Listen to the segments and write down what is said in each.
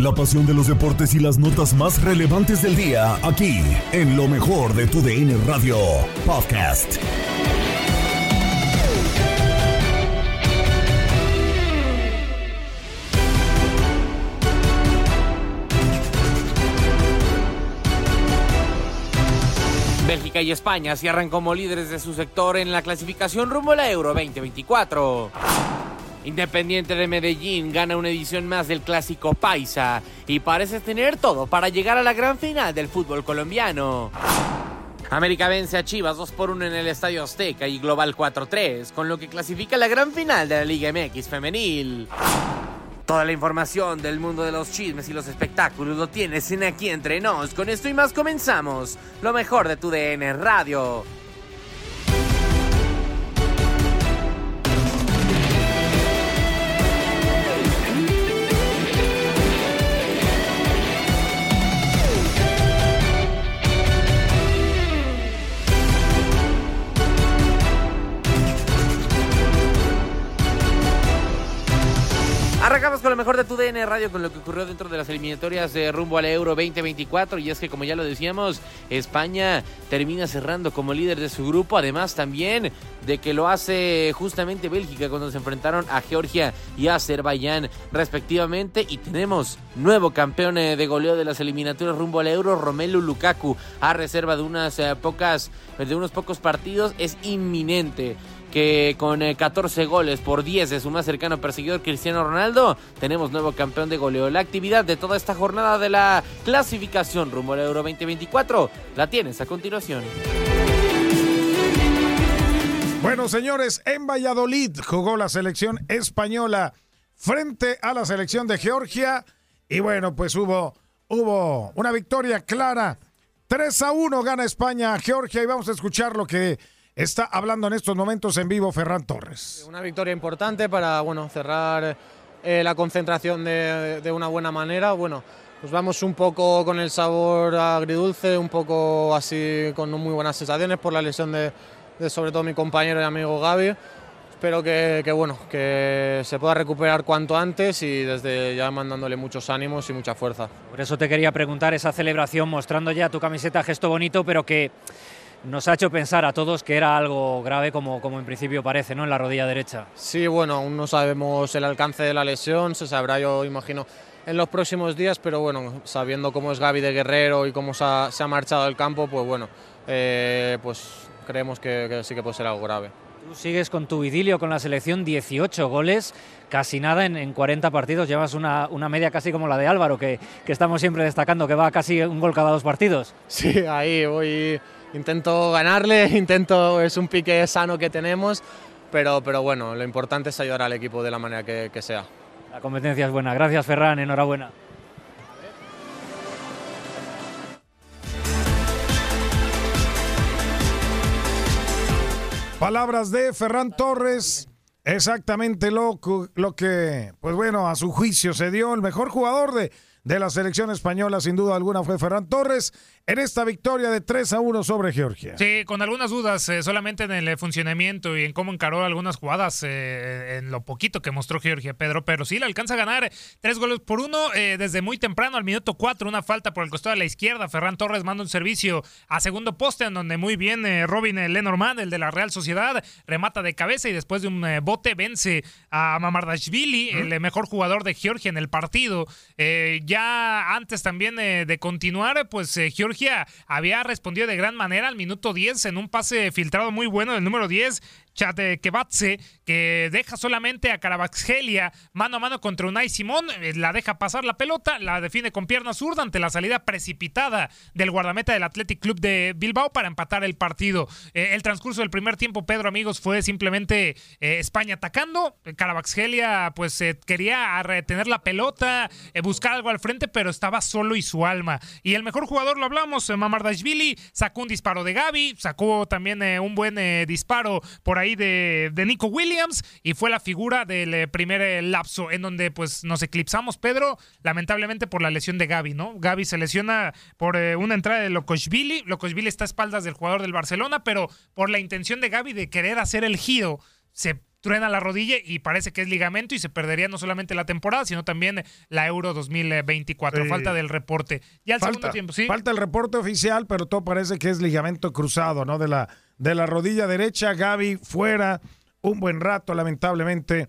La pasión de los deportes y las notas más relevantes del día, aquí, en lo mejor de tu DN Radio Podcast. Bélgica y España cierran como líderes de su sector en la clasificación rumbo a la Euro 2024. Independiente de Medellín gana una edición más del clásico Paisa y parece tener todo para llegar a la gran final del fútbol colombiano. América vence a Chivas 2 por 1 en el Estadio Azteca y Global 4-3, con lo que clasifica la gran final de la Liga MX femenil. Toda la información del mundo de los chismes y los espectáculos lo tienes en Aquí Entre Nos. Con esto y más comenzamos. Lo mejor de tu DN Radio. Arrancamos con lo mejor de tu DN Radio con lo que ocurrió dentro de las eliminatorias de rumbo al Euro 2024 y es que como ya lo decíamos, España termina cerrando como líder de su grupo, además también de que lo hace justamente Bélgica cuando se enfrentaron a Georgia y a Azerbaiyán respectivamente. Y tenemos nuevo campeón eh, de goleo de las eliminatorias rumbo al Euro, Romelu Lukaku, a reserva de unas eh, pocas de unos pocos partidos es inminente que con 14 goles por 10 de su más cercano perseguidor Cristiano Ronaldo, tenemos nuevo campeón de goleo. La actividad de toda esta jornada de la clasificación rumbo al Euro 2024 la tienes a continuación. Bueno, señores, en Valladolid jugó la selección española frente a la selección de Georgia y bueno, pues hubo, hubo una victoria clara. 3 a 1 gana España a Georgia y vamos a escuchar lo que Está hablando en estos momentos en vivo Ferran Torres. Una victoria importante para bueno, cerrar eh, la concentración de, de, una buena manera. Bueno, pues vamos un poco con el sabor agridulce, un poco así con muy buenas sensaciones por la lesión de, de sobre todo mi compañero y amigo Gaby. Espero que, que, bueno, que se pueda recuperar cuanto antes y desde ya mandándole muchos ánimos y mucha fuerza. Por eso te quería preguntar esa celebración mostrando ya tu camiseta, gesto bonito, pero que nos ha hecho pensar a todos que era algo grave como, como en principio parece, ¿no? En la rodilla derecha. Sí, bueno, aún no sabemos el alcance de la lesión, se sabrá yo imagino en los próximos días, pero bueno, sabiendo cómo es Gaby de Guerrero y cómo se ha, se ha marchado del campo, pues bueno, eh, pues creemos que, que sí que puede ser algo grave. Tú sigues con tu idilio con la selección, 18 goles, casi nada en, en 40 partidos. Llevas una, una, media casi como la de Álvaro, que, que, estamos siempre destacando, que va casi un gol cada dos partidos. Sí, ahí voy, intento ganarle, intento, es un pique sano que tenemos, pero, pero bueno, lo importante es ayudar al equipo de la manera que, que sea. La competencia es buena. Gracias, Ferran, enhorabuena. Palabras de Ferran Torres exactamente lo, lo que, pues bueno, a su juicio se dio el mejor jugador de, de la selección española, sin duda alguna, fue Ferran Torres en esta victoria de 3 a 1 sobre Georgia. Sí, con algunas dudas eh, solamente en el eh, funcionamiento y en cómo encaró algunas jugadas eh, en lo poquito que mostró Georgia Pedro, pero sí le alcanza a ganar tres goles por uno desde muy temprano al minuto 4, una falta por el costado de la izquierda, Ferran Torres manda un servicio a segundo poste en donde muy bien Robin Lenormand, el de la Real Sociedad, remata de cabeza y después de un bote vence a Mamardashvili, el mejor jugador de Georgia en el partido. ya antes también de continuar, pues Georgia había respondido de gran manera al minuto 10 en un pase filtrado muy bueno del número 10, Kebatse, que deja solamente a Caravaxgelia mano a mano contra Unai Simón, eh, la deja pasar la pelota, la define con pierna zurda ante la salida precipitada del guardameta del Athletic Club de Bilbao para empatar el partido. Eh, el transcurso del primer tiempo, Pedro, amigos, fue simplemente eh, España atacando. Caravaxgelia pues quería retener la pelota, buscar algo al frente, pero estaba solo y su alma. Y el mejor jugador, lo hablamos, Mamardashvili, sacó un disparo de Gaby, sacó también un buen disparo por ahí de, Nico Williams y fue la figura del eh, primer eh, lapso en donde pues nos eclipsamos, Pedro, lamentablemente por la lesión de Gaby, ¿no? Gaby se lesiona por eh, una entrada de Lokoshvili, Lokoshvili está a espaldas del jugador del Barcelona, pero por la intención de Gaby de querer hacer el giro, se truena la rodilla y parece que es ligamento y se perdería no solamente la temporada, sino también la Euro 2024. Falta del reporte. Ya al segundo tiempo, sí. Falta el reporte oficial, pero todo parece que es ligamento cruzado, ¿no? De la de la rodilla derecha. Gaby fuera un buen rato, lamentablemente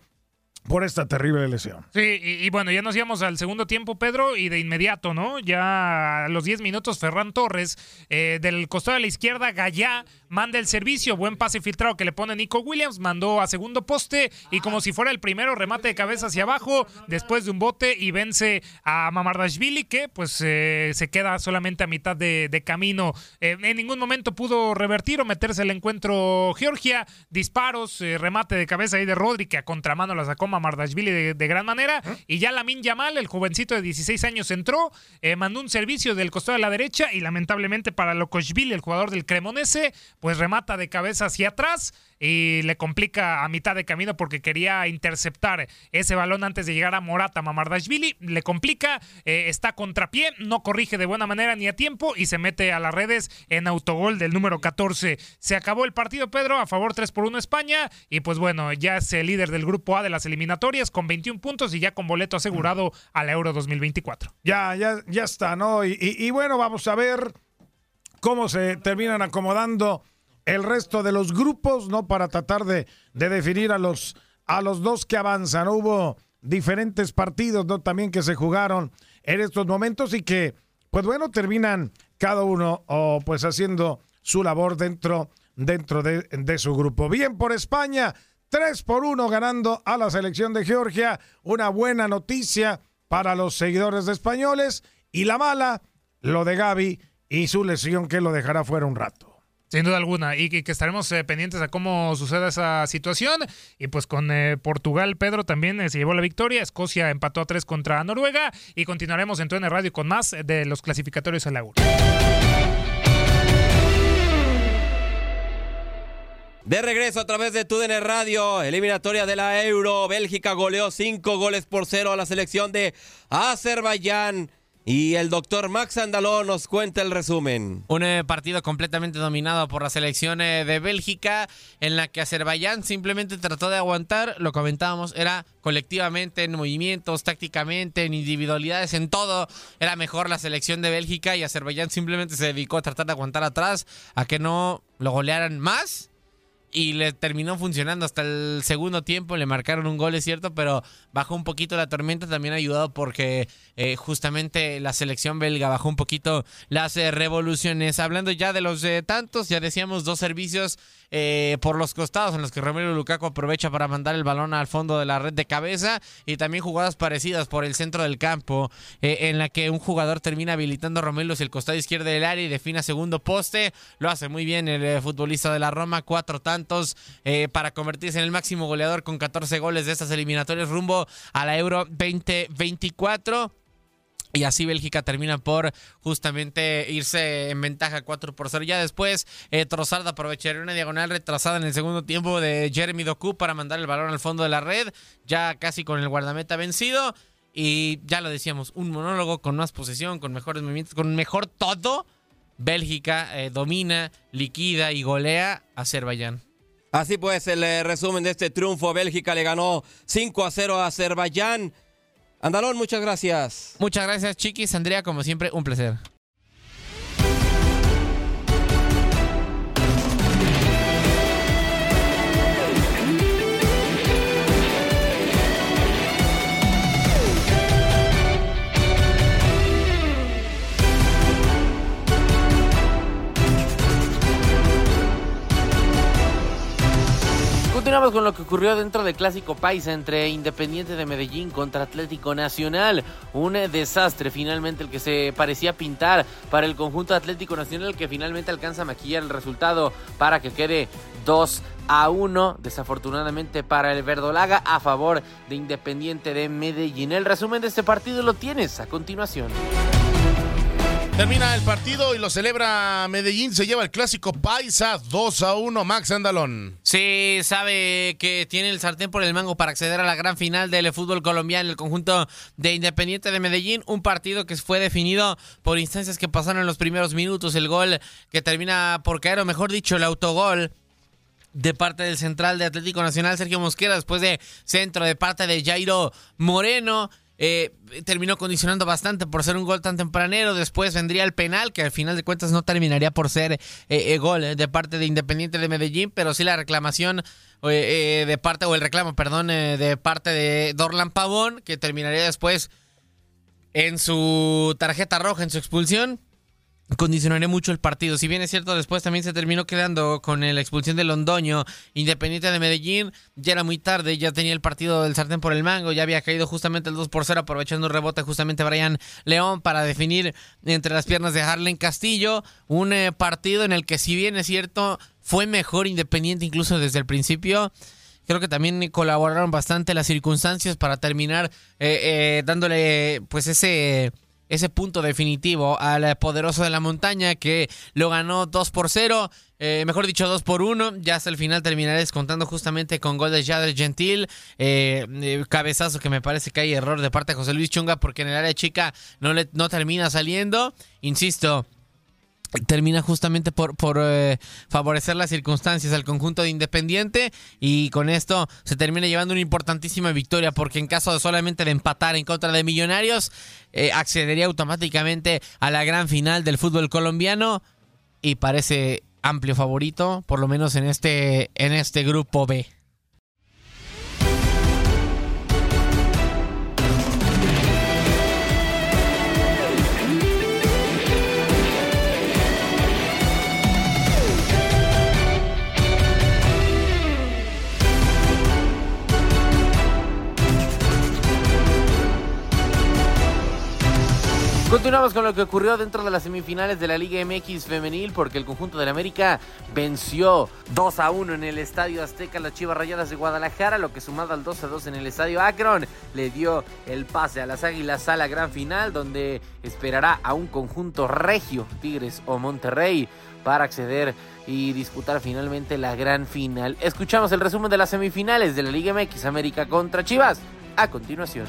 por esta terrible lesión. Sí, y, bueno, ya nos íbamos al segundo tiempo, Pedro, y de inmediato, ¿no? Ya a los 10 minutos, Ferran Torres, eh, del costado de la izquierda, Gallá, manda el servicio, buen pase filtrado que le pone Nico Williams, mandó a segundo poste y como si fuera el primero, remate de cabeza hacia abajo, después de un bote y vence a Mamardashvili, que pues eh, se queda solamente a mitad de, camino. Eh, en ningún momento pudo revertir o meterse el encuentro Georgia, disparos, remate de cabeza ahí de Rodri, que a contramano la sacó Mardashvili de, de, gran manera. Y ya Lamin Yamal, el jovencito de 16 años, entró, eh, mandó un servicio del costado de la derecha y lamentablemente para Lokoshvili, el jugador del Cremonese, pues remata de cabeza hacia atrás y le complica a mitad de camino porque quería interceptar ese balón antes de llegar a Morata Mamardashvili. Le complica, eh, está contrapié, no corrige de buena manera ni a tiempo y se mete a las redes en autogol del número 14. Se acabó el partido, Pedro, a favor 3 por 1 España y pues bueno, ya es el líder del grupo A de las eliminatorias con 21 puntos y ya con boleto asegurado a la Euro 2024. Ya, ya, ya está, ¿no? y bueno, vamos a ver cómo se terminan acomodando el resto de los grupos, ¿no? Para tratar de, de definir a los, a los dos que avanzan. Hubo diferentes partidos, ¿no? También que se jugaron en estos momentos y que, pues bueno, terminan cada uno pues haciendo su labor dentro, dentro de, de su grupo. Bien por España, 3 por 1 ganando a la selección de Georgia. Una buena noticia para los seguidores de españoles y la mala, lo de Gaby y su lesión que lo dejará fuera un rato. Sin duda alguna, y que, estaremos eh, pendientes a cómo suceda esa situación. Y pues con eh, Portugal, Pedro también eh, se llevó la victoria. Escocia empató a tres contra Noruega. Y continuaremos en TUN Radio con más de los clasificatorios a la. De regreso a través de TUDN Radio, eliminatoria de la Euro. Bélgica goleó cinco goles por cero a la selección de Azerbaiyán. Y el doctor Max Andaló nos cuenta el resumen. Un eh, partido completamente dominado por la selección eh, de Bélgica, en la que Azerbaiyán simplemente trató de aguantar, lo comentábamos, era colectivamente, en movimientos, tácticamente, en individualidades, en todo, era mejor la selección de Bélgica y Azerbaiyán simplemente se dedicó a tratar de aguantar atrás, a que no lo golearan más y le terminó funcionando hasta el segundo tiempo, le marcaron un gol, es cierto, pero bajó un poquito la tormenta, también ayudado porque eh, justamente la selección belga bajó un poquito las eh, revoluciones. Hablando ya de los eh, tantos, ya decíamos dos servicios por los costados en los que Romero Lukaku aprovecha para mandar el balón al fondo de la red de cabeza y también jugadas parecidas por el centro del campo en la que un jugador termina habilitando a Romelu el costado izquierdo del área y define segundo poste. Lo hace muy bien el futbolista de la Roma, cuatro tantos para convertirse en el máximo goleador con 14 goles de estas eliminatorias rumbo a la Euro 2024. Y así Bélgica termina por justamente irse en ventaja 4 por 0. Ya después, eh, Trossard aprovecharía una diagonal retrasada en el segundo tiempo de Jeremy Doku para mandar el balón al fondo de la red, ya casi con el guardameta vencido. Y ya lo decíamos, un monólogo con más posesión, con mejores movimientos, con mejor todo. Bélgica eh, domina, liquida y golea a Azerbaiyán. Así pues, el eh, resumen de este triunfo, Bélgica le ganó 5 a 0 a Azerbaiyán. Andalón, muchas gracias. Muchas gracias, Chiquis. Andrea, como siempre, un placer. Continuamos con lo que ocurrió dentro del Clásico Paisa entre Independiente de Medellín contra Atlético Nacional. Un desastre finalmente el que se parecía pintar para el conjunto Atlético Nacional que finalmente alcanza a maquillar el resultado para que quede 2 a 1 desafortunadamente para el Verdolaga a favor de Independiente de Medellín. El resumen de este partido lo tienes a continuación. Termina el partido y lo celebra Medellín. Se lleva el clásico Paisa 2 a 1. Max Andalón. Sí, sabe que tiene el sartén por el mango para acceder a la gran final del fútbol colombiano, el conjunto de Independiente de Medellín. Un partido que fue definido por instancias que pasaron en los primeros minutos. El gol que termina por caer, o mejor dicho, el autogol de parte del central de Atlético Nacional, Sergio Mosquera, después de centro de parte de Jairo Moreno. Eh, terminó condicionando bastante por ser un gol tan tempranero. Después vendría el penal, que al final de cuentas no terminaría por ser eh, eh, gol de parte de Independiente de Medellín, pero sí la reclamación de parte, o el reclamo, perdón, de parte de Dorlan Pavón, que terminaría después en su tarjeta roja, en su expulsión condicionaría mucho el partido. Si bien es cierto, después también se terminó quedando con la expulsión de Londoño, Independiente de Medellín. Ya era muy tarde, ya tenía el partido del sartén por el mango, ya había caído justamente el 2 por 0, aprovechando un rebote justamente Brian León para definir entre las piernas de Harlen Castillo. Un eh, partido en el que, si bien es cierto, fue mejor Independiente incluso desde el principio. Creo que también colaboraron bastante las circunstancias para terminar eh, eh, dándole pues ese ese punto definitivo al poderoso de la montaña que lo ganó 2 por 0. Eh, mejor dicho, 2 por 1. Ya hasta el final terminaré descontando justamente con gol de Jader Gentil. Eh, eh, cabezazo que me parece que hay error de parte de José Luis Chunga porque en el área chica no, le, no termina saliendo. Insisto, termina justamente por, por eh, favorecer las circunstancias al conjunto de Independiente y con esto se termina llevando una importantísima victoria porque en caso de solamente de empatar en contra de Millonarios eh, accedería automáticamente a la gran final del fútbol colombiano y parece amplio favorito por lo menos en este en este grupo B. Continuamos con lo que ocurrió dentro de las semifinales de la Liga MX femenil porque el conjunto del América venció 2 a 1 en el Estadio Azteca las Chivas Rayadas de Guadalajara, lo que sumado al 2 a 2 en el Estadio Akron le dio el pase a las Águilas a la gran final donde esperará a un conjunto regio, Tigres o Monterrey para acceder y disputar finalmente la gran final. Escuchamos el resumen de las semifinales de la Liga MX América contra Chivas a continuación.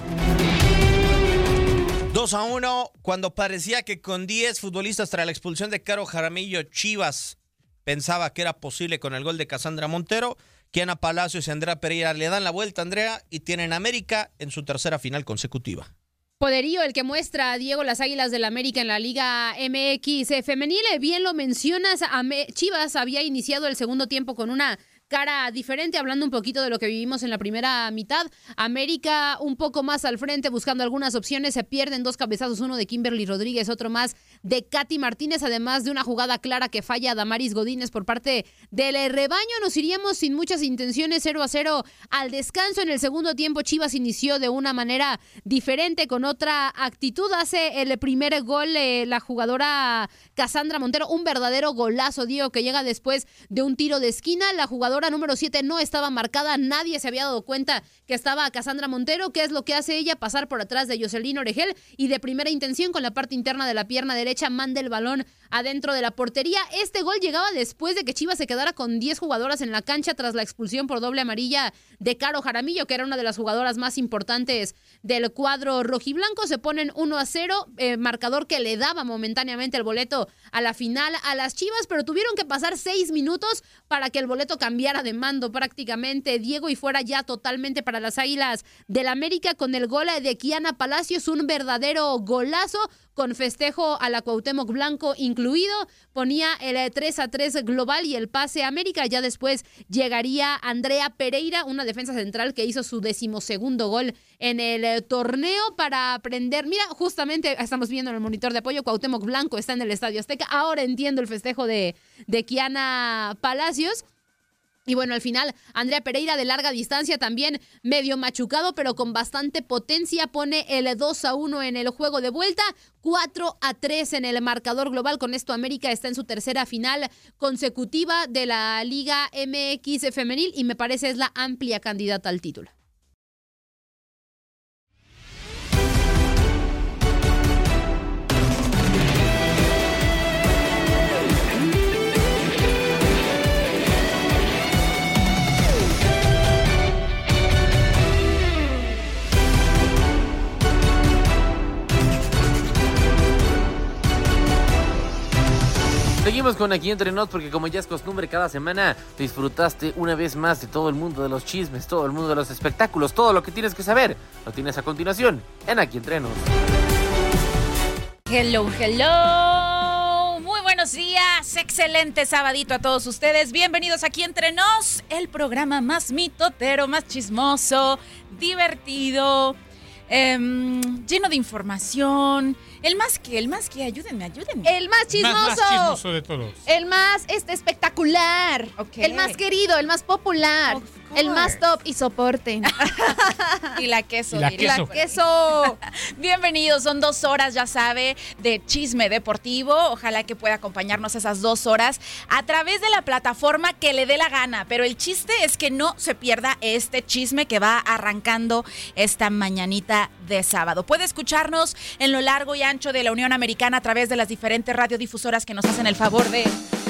2 a 1, cuando parecía que con 10 futbolistas tras la expulsión de Caro Jaramillo, Chivas pensaba que era posible con el gol de Casandra Montero. Kiana Palacios y Andrea Pereira le dan la vuelta, Andrea, y tienen América en su tercera final consecutiva. Poderío el que muestra a Diego las Águilas del América en la Liga MX femenil. Bien lo mencionas, Chivas había iniciado el segundo tiempo con una cara diferente, hablando un poquito de lo que vivimos en la primera mitad. América un poco más al frente, buscando algunas opciones. Se pierden dos cabezazos, uno de Kimberly Rodríguez, otro más de Katy Martínez, además de una jugada clara que falla Damaris Godínez por parte del rebaño. Nos iríamos sin muchas intenciones, 0 a 0 al descanso. En el segundo tiempo, Chivas inició de una manera diferente, con otra actitud. Hace el primer gol eh, la jugadora Cassandra Montero, un verdadero golazo, Diego, que llega después de un tiro de esquina. La jugadora número 7 no estaba marcada, nadie se había dado cuenta que estaba Cassandra Montero, que es lo que hace ella, pasar por atrás de Jocelyn Oregel y de primera intención con la parte interna de la pierna derecha manda el balón adentro de la portería. Este gol llegaba después de que Chivas se quedara con 10 jugadoras en la cancha tras la expulsión por doble amarilla de Caro Jaramillo, que era una de las jugadoras más importantes del cuadro rojiblanco. Se ponen 1 a 0, eh, marcador que le daba momentáneamente el boleto a la final a las Chivas, pero tuvieron que pasar 6 minutos para que el boleto cambiara de mando prácticamente, Diego, y fuera ya totalmente para las Águilas del América con el gol de Kiana Palacios, un verdadero golazo con festejo a la Cuauhtémoc Blanco incluido, ponía el 3 a 3 global y el pase a América. Ya después llegaría Andrea Pereira, una defensa central que hizo su decimosegundo gol en el eh, torneo para aprender. Mira, justamente estamos viendo en el monitor de apoyo, Cuauhtémoc Blanco está en el Estadio Azteca. Ahora entiendo el festejo de, de Kiana Palacios. Y bueno, al final, Andrea Pereira de larga distancia también medio machucado, pero con bastante potencia, pone el 2 a 1 en el juego de vuelta, 4 a 3 en el marcador global. Con esto, América está en su tercera final consecutiva de la Liga MX femenil y me parece es la amplia candidata al título. Seguimos con aquí entre nos porque como ya es costumbre cada semana disfrutaste una vez más de todo el mundo de los chismes, todo el mundo de los espectáculos, todo lo que tienes que saber. Lo tienes a continuación en aquí entre nos. Hello, hello. Muy buenos días. Excelente sabadito a todos ustedes. Bienvenidos aquí entre nos, el programa más mitotero, más chismoso, divertido, em, lleno de información. El más que, el más que, ayúdenme, ayúdenme. El más chismoso. Más, más chismoso de todos. El más este, espectacular. El más querido, el más popular. El más top y soporte. y la queso. Y la queso. queso. Bienvenidos, son dos horas, ya sabe, de chisme deportivo. Ojalá que pueda acompañarnos esas dos horas a través de la plataforma que le dé la gana. Pero el chiste es que no se pierda este chisme que va arrancando esta mañanita de sábado. Puede escucharnos en lo largo y ancho de la Unión Americana a través de las diferentes radiodifusoras que nos hacen el favor de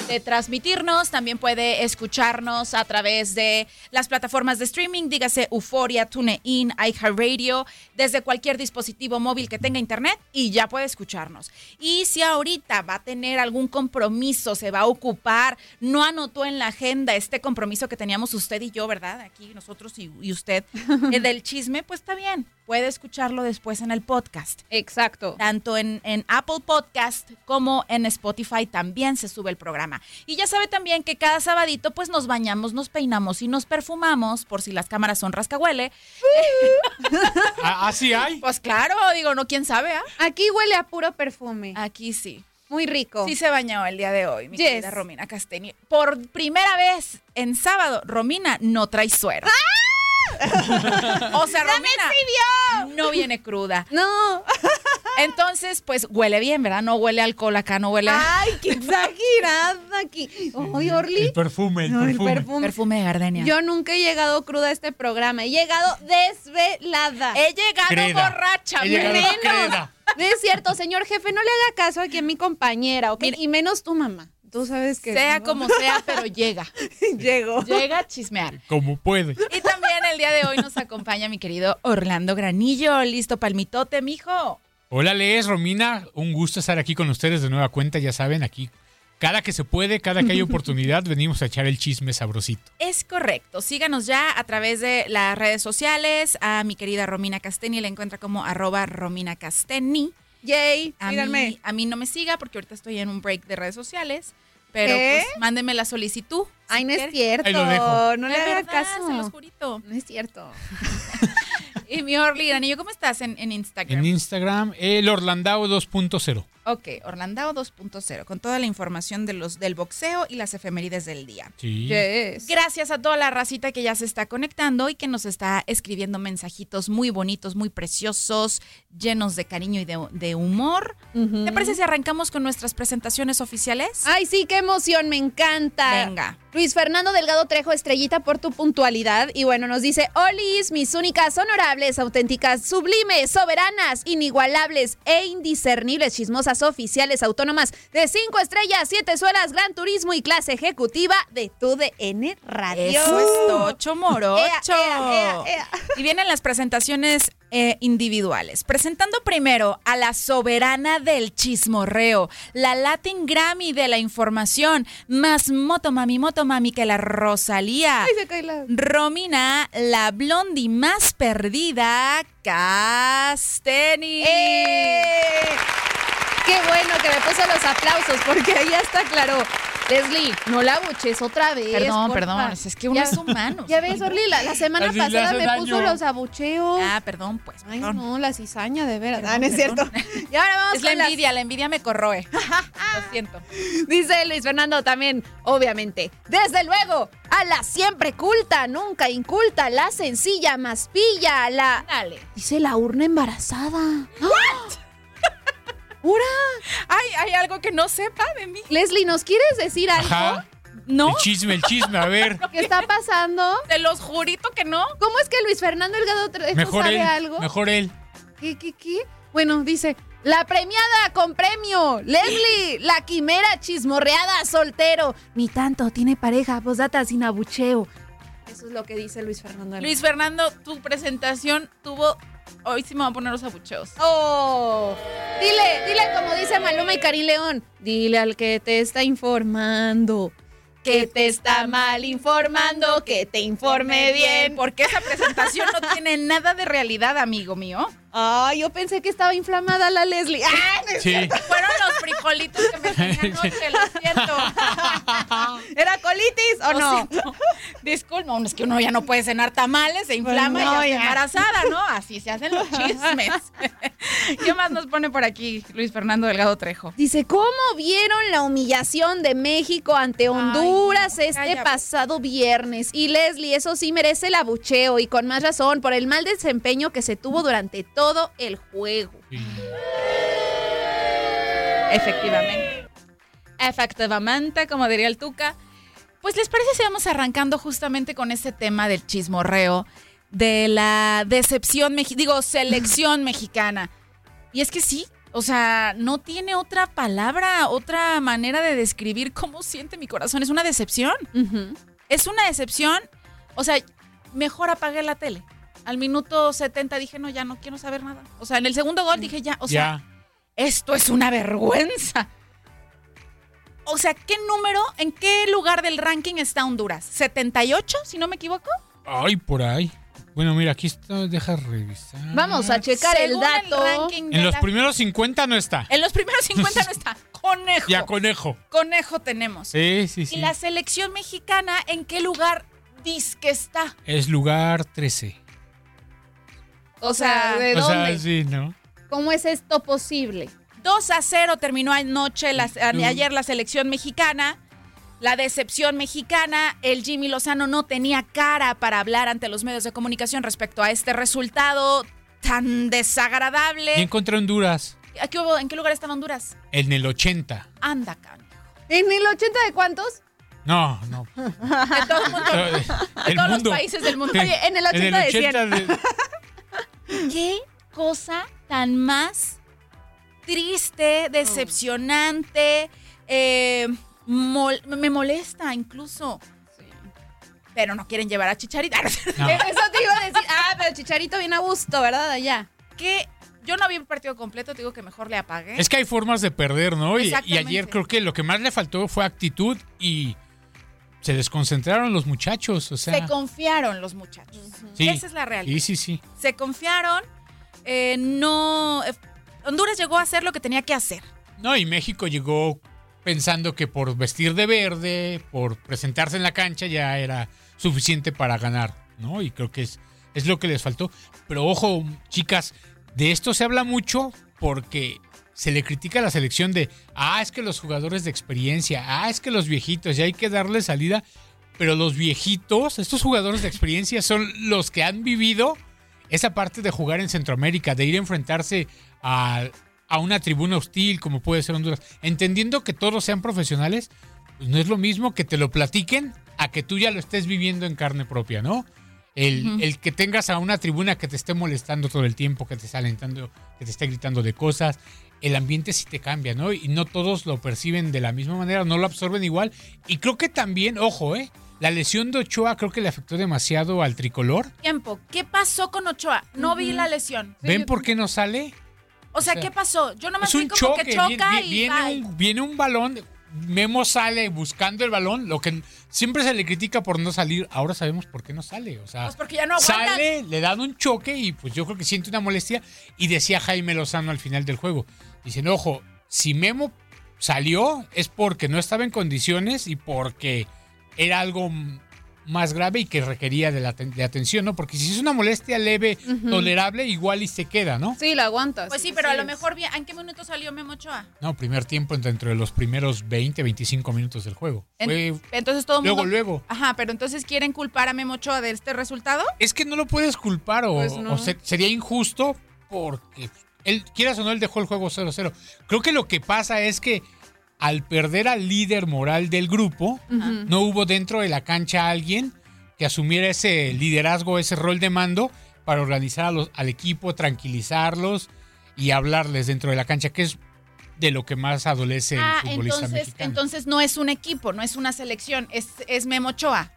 de transmitirnos. También puede escucharnos a través de las plataformas de streaming, dígase Euforia, TuneIn, iHeartRadio, desde cualquier dispositivo móvil que tenga internet y ya puede escucharnos. Y si ahorita va a tener algún compromiso, se va a ocupar, no anotó en la agenda este compromiso que teníamos usted y yo, ¿verdad? Aquí nosotros y, y usted, el del chisme, pues está bien. Puede escucharlo después en el podcast. Exacto. Tanto en, en Apple Podcast como en Spotify también se sube el programa. Y ya sabe también que cada sabadito pues nos bañamos, nos peinamos y nos perfumamos, por si las cámaras son rascahuele. ¿Así hay? Pues claro, digo, no, quién sabe, ¿ah? Aquí huele a puro perfume. Aquí sí. Muy rico. Sí se bañó el día de hoy, mi Yes. querida Romina Castaño. Por primera vez en sábado, Romina no trae suero. O sea, Romina no viene cruda. No. Entonces, pues huele bien, ¿verdad? No huele a alcohol acá, no huele a... Ay, qué exagerada aquí. Ay, Orly. El perfume, el No, el perfume. perfume. Perfume de gardenia. Yo nunca he llegado cruda a este programa. He llegado desvelada. He llegado Creda. borracha, He llegado menos. creda. No es cierto, señor jefe, no le haga caso aquí a mi compañera, ¿ok? y menos tu mamá. Tú sabes que. Sea no. como sea, pero llega. Llego. Llega a chismear. Como puede. Y también el día de hoy nos acompaña mi querido Orlando Granillo. Listo palmitote, mijo. Hola, Les, Romina. Un gusto estar aquí con ustedes de nueva cuenta. Ya saben, aquí cada que se puede, cada que hay oportunidad, venimos a echar el chisme sabrosito. Es correcto. Síganos ya a través de las redes sociales. A mi querida Romina Casteni la encuentra como arroba Romina Casteni. Yay, A mí, a mí no me siga porque ahorita estoy en un break de redes sociales. Pero ¿Eh? pues mándeme la solicitud. Ay, no es cierto. Ahí lo dejo. No le haga caso. Se los jurito. No es cierto. Y mi Orly Granillo, ¿cómo estás en, en Instagram? En Instagram, el Orlandao 2.0. Ok, Orlandao 2.0, con toda la información de los, del boxeo y las efemérides del día. Sí. Yes. Gracias a toda la racita que ya se está conectando y que nos está escribiendo mensajitos muy bonitos, muy preciosos, llenos de cariño y de, de humor. ¿Te parece si arrancamos con nuestras presentaciones oficiales? Ay, sí, qué emoción, me encanta. Venga. Luis Fernando Delgado Trejo, estrellita por tu puntualidad. Y bueno, nos dice, Olis, mis únicas, honorables, auténticas, sublimes, soberanas, inigualables e indiscernibles, chismosas oficiales autónomas de cinco estrellas, siete suelas, gran turismo y clase ejecutiva de tu DN Radio. Eso es tocho morocho. Ea, ea, ea, ea. Y vienen las presentaciones eh, individuales. Presentando primero a la soberana del chismorreo, la Latin Grammy de la información, más moto mami, moto mami que la Rosalía. Ay, se cae la... Romina, la blondie más perdida, Casteni. ¡Eh! Qué bueno que me puso los aplausos porque ahí está claro. Leslie, no la buches otra vez. Perdón, porfa. perdón, es que uno Ya- es humano. Ya ves, Orly, la, la semana Así pasada me daño. puso los abucheos. Ah, perdón, pues. Ay, perdón. no, la cizaña, de veras. Perdón, Ah, no es perdón. cierto. Y ahora vamos Es la las- envidia, la envidia me corroe. Lo siento. Dice Luis Fernando también, obviamente. Desde luego, a la siempre culta, nunca inculta, la sencilla más pilla, la... Dale. Dice la urna embarazada. ¿What? ¡Ura! Ay, hay algo que no sepa de mí. Leslie, ¿nos quieres decir algo? Ajá. ¿No? El chisme, el chisme, a ver. ¿Qué está pasando? Te los jurito que no. ¿Cómo es que Luis Fernando Delgado Trejo Mejor sabe él. algo? Mejor él. ¿Qué, qué, qué? Bueno, dice, la premiada con premio, Leslie, la quimera chismorreada soltero. Ni tanto, tiene pareja, posdata sin abucheo. Eso es lo que dice Luis Fernando. Luis Fernando, tu presentación tuvo. Hoy sí me voy a poner los abucheos. Oh, dile, dile como dice Maluma y Karim León. Dile al que te está informando. Que te está mal informando, que te informe bien. Porque esa presentación no tiene nada de realidad, amigo mío. Ay, yo pensé que estaba inflamada la Leslie. ¡Ah! no es Sí. cierto! Fueron los frijolitos que me tenía anoche, lo siento. ¿Era colitis o no? Disculpa, es que uno ya no puede cenar tamales, se inflama Pues no, y ya está embarazada, ¿no? Así se hacen los chismes. ¿Qué más nos pone por aquí Luis Fernando Delgado Trejo? Dice, ¿cómo vieron la humillación de México ante Honduras no, este calla, pasado viernes? Y Leslie, eso sí merece el abucheo y con más razón por el mal desempeño que se tuvo durante todo el juego. Efectivamente. Efectivamente, como diría el Tuca. Pues les parece si vamos arrancando justamente con este tema del chismorreo, de la decepción, digo, selección mexicana. Y es que sí, o sea, no tiene otra palabra, otra manera de describir cómo siente mi corazón. Es una decepción. Es una decepción. O sea, mejor apagué la tele. Al minuto 70 dije, no, ya no quiero saber nada. O sea, en el segundo gol dije, ya, o sea, ya. esto es una vergüenza. O sea, ¿qué número, en qué lugar del ranking está Honduras? ¿78, si no me equivoco? Ay, por ahí. Bueno, mira, aquí está, deja revisar. Vamos a checar el Según el dato. En los la- primeros 50 no está. En los primeros 50 no está. Conejo. Ya, conejo. Conejo tenemos. Sí, sí, sí. ¿Y la selección mexicana en qué lugar dice que está? Es lugar 13. O sea, ¿de o dónde? sea, sí, ¿no? ¿Cómo es esto posible? 2 a 0 terminó anoche, la- ayer la selección mexicana. La decepción mexicana, el Jimmy Lozano no tenía cara para hablar ante los medios de comunicación respecto a este resultado tan desagradable. Y encontré Honduras ¿A qué hubo- ¿En qué lugar estaba Honduras? en el 80. Anda, can. ¿En el 80 de cuántos? No, no. De todo el mundo. De De todos los países del mundo. Oye, en el 80 de 100. de- ¿Qué cosa tan más triste, decepcionante? eh, mol- me molesta incluso. Pero no quieren llevar a Chicharito. No. Eso te iba a decir. Ah, pero Chicharito viene a gusto, ¿verdad? Allá. que yo no vi el partido completo, te digo que mejor le apagué. Es que hay formas de perder, ¿no? Y, y ayer creo que lo que más le faltó fue actitud y se desconcentraron los muchachos, o sea. Se confiaron los muchachos. sí. Esa es la realidad. Sí, sí, sí. Se confiaron. eh, no. eh, Honduras llegó a hacer lo que tenía que hacer. No, y México llegó pensando que por vestir de verde, por presentarse en la cancha, ya era suficiente para ganar, ¿no? Y creo que es, es lo que les faltó. Pero ojo, chicas, de esto se habla mucho porque se le critica a la selección de, ah, es que los jugadores de experiencia, ah, es que los viejitos, y hay que darle salida. Pero los viejitos, estos jugadores de experiencia son los que han vivido esa parte de jugar en Centroamérica, de ir a enfrentarse a, a una tribuna hostil como puede ser Honduras. Entendiendo que todos sean profesionales, pues no es lo mismo que te lo platiquen a que tú ya lo estés viviendo en carne propia, ¿no? El, el que tengas a una tribuna que te esté molestando todo el tiempo, que te esté alentando, que te esté gritando de cosas, el ambiente sí te cambia, ¿no? Y no todos lo perciben de la misma manera, no lo absorben igual. Y creo que también, ojo, ¿eh? La lesión de Ochoa creo que le afectó demasiado al tricolor. Tiempo. ¿Qué pasó con Ochoa? No vi la lesión. ¿Ven por qué no sale? O sea, O sea, ¿qué pasó? Yo nomás Es un vi como choque, que choca viene, y viene un, viene un balón, Memo sale buscando el balón, lo que siempre se le critica por no salir, ahora sabemos por qué no sale, o sea, Pues porque ya no sale, le dan un choque y pues yo creo que siente una molestia y decía Jaime Lozano al final del juego, dicen, ojo, si Memo salió es porque no estaba en condiciones y porque era algo más grave y que requería de, la de atención, ¿no? Porque si es una molestia leve, tolerable, igual y se queda, ¿no? Sí, la aguantas. Pues sí, pero a lo mejor, bien- ¿en qué minuto salió Memo Ochoa? No, primer tiempo dentro de los primeros 20, 25 minutos del juego. En- Fue- entonces todo el luego, mundo... luego. Ajá, pero entonces quieren culpar a Memo Ochoa de este resultado. Es que no lo puedes culpar o, Pues no. o se- sería injusto porque él, quieras o no, él dejó el juego 0-0. Creo que lo que pasa es que al perder al líder moral del grupo, no hubo dentro de la cancha alguien que asumiera ese liderazgo, ese rol de mando para organizar a los- al equipo, tranquilizarlos y hablarles dentro de la cancha, que es de lo que más adolece el Ah, futbolista entonces, mexicano. entonces no es un equipo, no es una selección, es, es Memo Ochoa.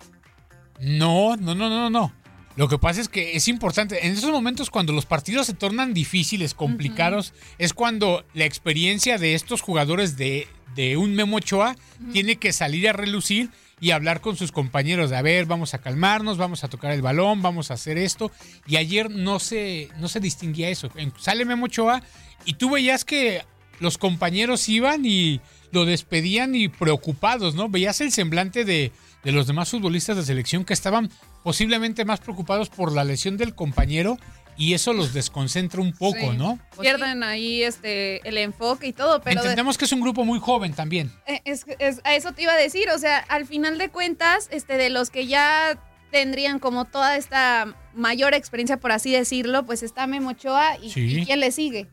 No, no, no, no, no. Lo que pasa es que es importante, en esos momentos cuando los partidos se tornan difíciles, complicados, es cuando la experiencia de estos jugadores de, de un Memo Ochoa tiene que salir a relucir y hablar con sus compañeros de, a ver, vamos a calmarnos, vamos a tocar el balón, vamos a hacer esto. Y ayer no se, no se distinguía eso. En- Sale Memo Ochoa y tú veías que los compañeros iban y lo despedían y preocupados, ¿no? Veías el semblante de, de los demás futbolistas de selección que estaban posiblemente más preocupados por la lesión del compañero y eso los desconcentra un poco, Sí. ¿no? Pierden ahí este el enfoque y todo, pero de- Entendemos que es un grupo muy joven también. Eh, Es, es- a eso te iba a decir, o sea, al final de cuentas, este, de los que ya tendrían como toda esta mayor experiencia, por así decirlo, pues está Memo Ochoa y, Sí. y ¿quién le sigue?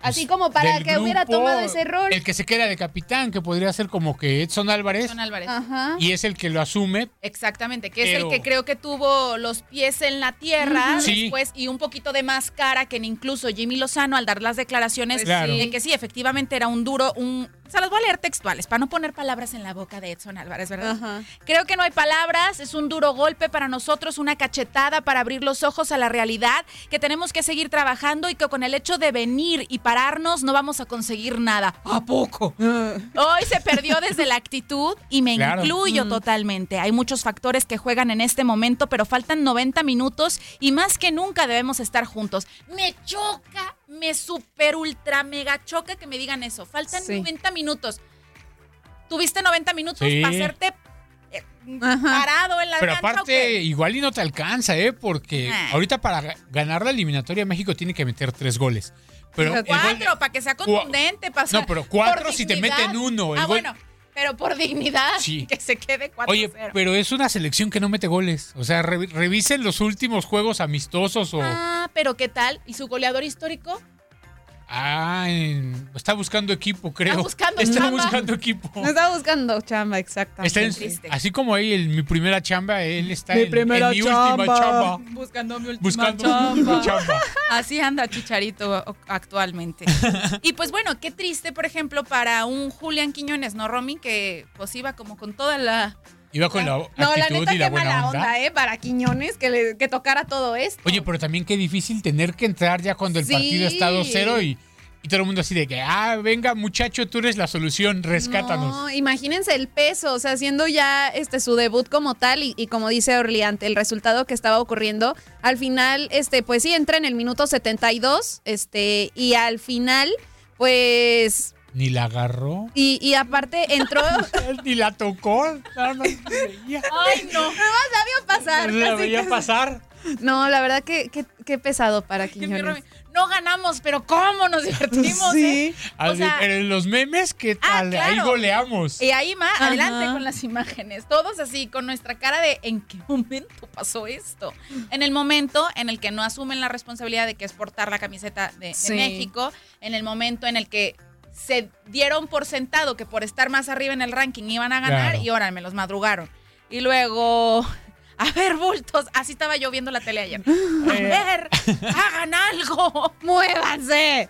Así como para que hubiera tomado ese rol. El que se queda de capitán, que podría ser como que Edson Álvarez, Edson Álvarez. Ajá. y es el que lo asume. Exactamente, que es el que creo que tuvo los pies en la tierra. Sí. después y un poquito de más cara que incluso Jimmy Lozano al dar las declaraciones Pues Claro. de que sí, efectivamente era un duro, un... Se las voy a leer textuales para no poner palabras en la boca de Edson Álvarez, ¿verdad? Creo que no hay palabras, es un duro golpe para nosotros, una cachetada para abrir los ojos a la realidad, que tenemos que seguir trabajando y que con el hecho de venir y pararnos no vamos a conseguir nada. ¿A poco? Hoy se perdió desde la actitud y me Claro. incluyo Mm. totalmente. Hay muchos factores que juegan en este momento, pero faltan 90 minutos y más que nunca debemos estar juntos. Me choca, me super ultra mega choca que me digan eso. Faltan Sí. 90 minutos. Tuviste 90 minutos Sí. para hacerte eh, parado en la Pero cancha, ¿o aparte, igual y no te alcanza, ¿eh? Porque Ah. ahorita para ga- ganar la eliminatoria México tiene que meter tres goles. Pero el gol de- cuatro, para que sea contundente. pa' No, pero cuatro si te meten uno, el ah, gol- bueno, pero por dignidad, Sí. que se quede 4-0. Oye, pero es una selección que no mete goles. O sea, re- revisen los últimos juegos amistosos o... Ah, pero ¿qué tal? ¿Y su goleador histórico? Ah, en- está buscando equipo, creo. Está buscando Está chamba. buscando equipo. No está buscando chamba, exactamente. Está en- así como ahí en mi primera chamba, él está Mi en, primera en mi última chamba. chamba. Buscando mi última Buscando chamba. chamba. Así anda Chicharito actualmente. y pues bueno, qué triste, por ejemplo, para un Julián Quiñones, ¿no, Romy? Que pues iba como con toda la... Iba con la No, la neta, y la qué buena mala onda. onda, ¿eh? Para Quiñones, que, le, que tocara todo esto. Oye, pero también qué difícil tener que entrar ya cuando el Sí. partido está 2-0 y, y todo el mundo así de que, ah, venga muchacho, tú eres la solución, rescátanos. No, imagínense el peso, o sea, haciendo ya este su debut como tal y, y como dice Orly, ante el resultado que estaba ocurriendo, al final, este, pues sí, entra en el minuto 72, este, y al final, pues, Ni la agarró, y, y aparte entró... ni la tocó. nada más veía. Ay, no. Nada más la vio pasar. La veía pasar. No, la verdad que, pesado para Quiñones. No ganamos, pero ¿cómo nos divertimos? Sí. eh? O sea, pero en los memes, ¿qué tal? Ahí claro. goleamos. Y ahí más, Ajá. adelante con las imágenes. Todos así, con nuestra cara de ¿en qué momento pasó esto? En el momento en el que no asumen la responsabilidad de que es portar la camiseta de. México, en el momento en el que se dieron por sentado que por estar más arriba en el ranking iban a ganar Claro. y ahora me los madrugaron. Y luego, a ver, bultos, así estaba yo viendo la tele ayer. A ver, hagan algo, muévanse.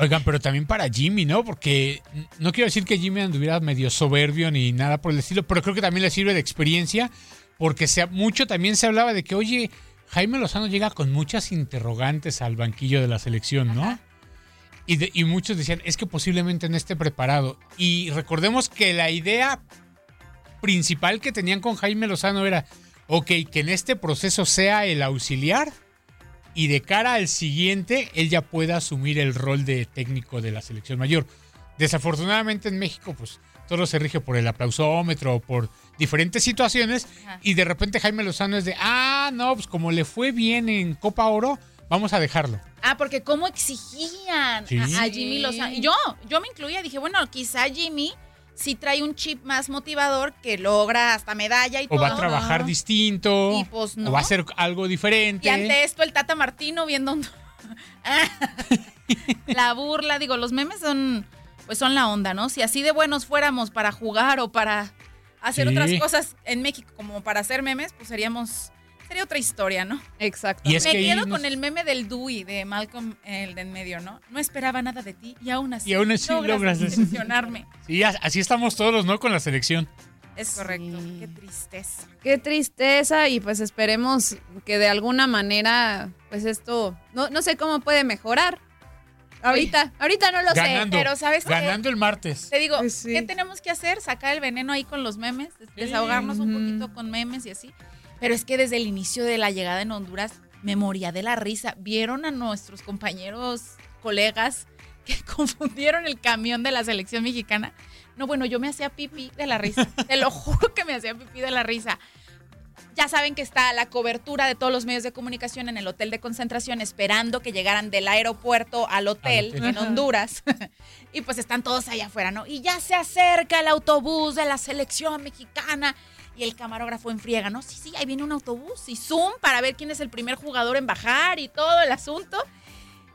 Oigan, pero también para Jimmy, ¿no? Porque no quiero decir que Jimmy anduviera medio soberbio ni nada por el estilo, pero creo que también le sirve de experiencia, porque se, mucho también se hablaba de que, oye, Jaime Lozano llega con muchas interrogantes al banquillo de la selección, ¿no? Y, de- y muchos decían, es que posiblemente no esté preparado. Y recordemos que la idea principal que tenían con Jaime Lozano era, ok, que en este proceso sea el auxiliar y de cara al siguiente él ya pueda asumir el rol de técnico de la selección mayor. Desafortunadamente en México, pues todo se rige por el aplausómetro o por diferentes situaciones Ajá. y de repente Jaime Lozano es de, ah, no, pues como le fue bien en Copa Oro, vamos a dejarlo. Ah, porque cómo exigían Sí. a, a Jimmy Lozano. Y yo, yo me incluía, dije, bueno, quizá Jimmy sí trae un chip más motivador que logra hasta medalla y O todo. va a trabajar distinto, Y pues no. o va a hacer algo diferente. Y ante esto el Tata Martino viendo la burla, digo, los memes son pues son la onda, ¿no? Si así de buenos fuéramos para jugar o para hacer Sí. otras cosas en México como para hacer memes, pues seríamos sería otra historia, ¿no? Exacto. Y es Me que quedo nos- con el meme del Dewey de Malcolm el de en medio, ¿no? No esperaba nada de ti y aún así, Y aún así logras- decepcionarme. Sí, a- así estamos todos, ¿no? Con la selección. Es correcto. Qué tristeza. Qué tristeza y pues esperemos que de alguna manera pues esto no, no sé cómo puede mejorar. Ahorita, ahorita no lo Ganando, sé, pero ¿sabes qué? ganando el martes. Te digo, Pues sí. ¿qué tenemos que hacer? Sacar el veneno ahí con los memes, desahogarnos un poquito con memes y así. Pero es que desde el inicio de la llegada en Honduras me moría de la risa. ¿Vieron a nuestros compañeros, colegas, que confundieron el camión de la selección mexicana? No, bueno, yo me hacía pipí de la risa. Te lo juro que me hacía pipí de la risa. Ya saben que está la cobertura de todos los medios de comunicación en el hotel de concentración esperando que llegaran del aeropuerto al hotel, hotel. en. Honduras. y pues están todos allá afuera, ¿no? Y ya se acerca el autobús de la selección mexicana. Y el camarógrafo en friega, ¿no? Sí, sí, ahí viene un autobús y zoom para ver quién es el primer jugador en bajar y todo el asunto.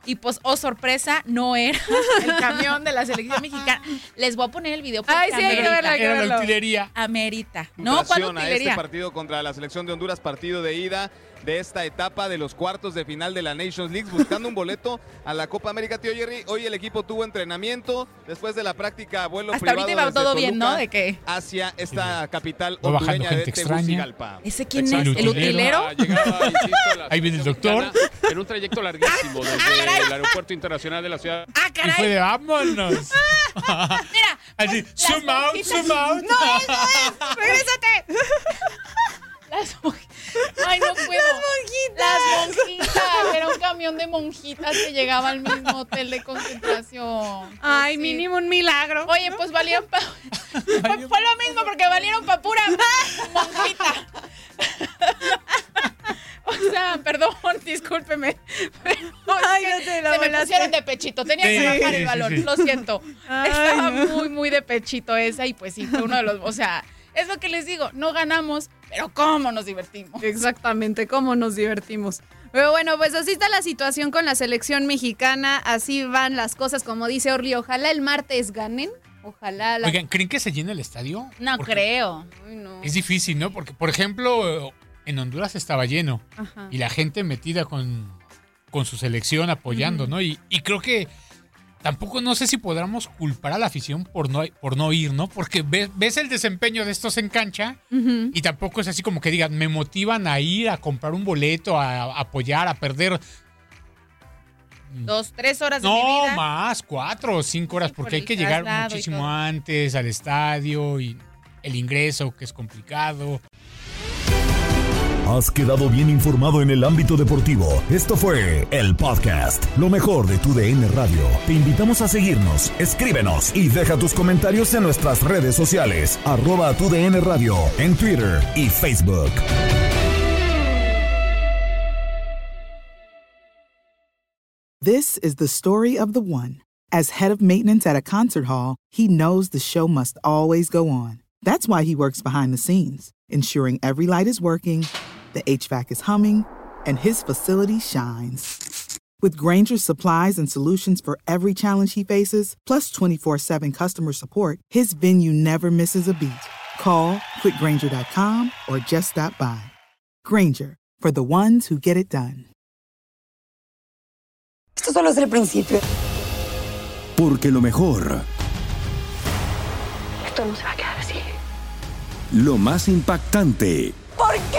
Y pues, oh sorpresa, no era el camión de la selección mexicana. Les voy a poner el video porque Ay, sí, hay que amerita. verlo, hay que Era la utilería. Amerita. No, ¿cuál a este partido contra la selección de Honduras, partido de ida de esta etapa de los cuartos de final de la Nations League, buscando un boleto a la Copa América. Tío Jerry, hoy el equipo tuvo entrenamiento después de la práctica vuelo Hasta privado ahorita iba todo bien, ¿no? De que hacia esta capital hondureña de gente extraña. Tegucigalpa. ¿Ese quién Exacto. es? ¿El utilero? Llegaba, insisto, Ahí viene el doctor. mexicana En un trayecto larguísimo Ah, desde el aeropuerto internacional de la ciudad. Y fue de vámonos. Mira, Así, zoom out, zoom out. ¡No, eso es! ¡Regrésate! Las monjitas. Ay, no puedo. Las monjitas. Las monjitas. Era un camión de monjitas que llegaba al mismo hotel de concentración. Ay, sí. mínimo un milagro. Oye, pues valieron pa... fue, fue lo mismo porque valieron pa' pura monjita. O sea, perdón, discúlpeme. Pero Ay, no te la se me pusieron de pechito. Tenía Sí, que bajar el sí, balón. sí. Lo siento. Ay, Estaba no. muy, muy de pechito esa. Y pues sí, fue uno de los. O sea, es lo que les digo. No ganamos, pero ¿cómo nos divertimos? Exactamente, cómo nos divertimos. Pero bueno, pues así está la situación con la selección mexicana, así van las cosas, como dice Orly, ojalá el martes ganen, ojalá la... Oigan, ¿creen que se llene el estadio? No creo. Ay, no. Es difícil, ¿no? Porque, por ejemplo, en Honduras estaba lleno Ajá. y la gente metida con, con su selección apoyando. ¿no? Y, y creo que tampoco no sé si podamos culpar a la afición por no, por no ir, ¿no? Porque ves, ves el desempeño de estos en cancha y tampoco es así como que digan, me motivan a ir, a comprar un boleto, a, a apoyar, a perder. Dos, tres horas de mi No, vida. más, cuatro o cinco horas, porque por hay que llegar muchísimo antes al estadio y el ingreso, que es complicado. Has quedado bien informado en el ámbito deportivo. Esto fue el podcast, lo mejor de tu DN Radio. Te invitamos a seguirnos, escríbenos y deja tus comentarios en nuestras redes sociales, arroba tu DN Radio, en Twitter y Facebook. This is the story of the one. As head of maintenance at a concert hall, he knows the show must always go on. That's why he works behind the scenes, ensuring every light is working, the HVAC is humming, and his facility shines. With Granger's supplies and solutions for every challenge he faces, plus 24 7 customer support, his venue never misses a beat. Call quickgranger.com or just stop by. Granger, for the ones who get it done. Esto solo es el principio. Porque lo mejor, Esto no se va a quedar así. lo más impactante, ¿Por qué?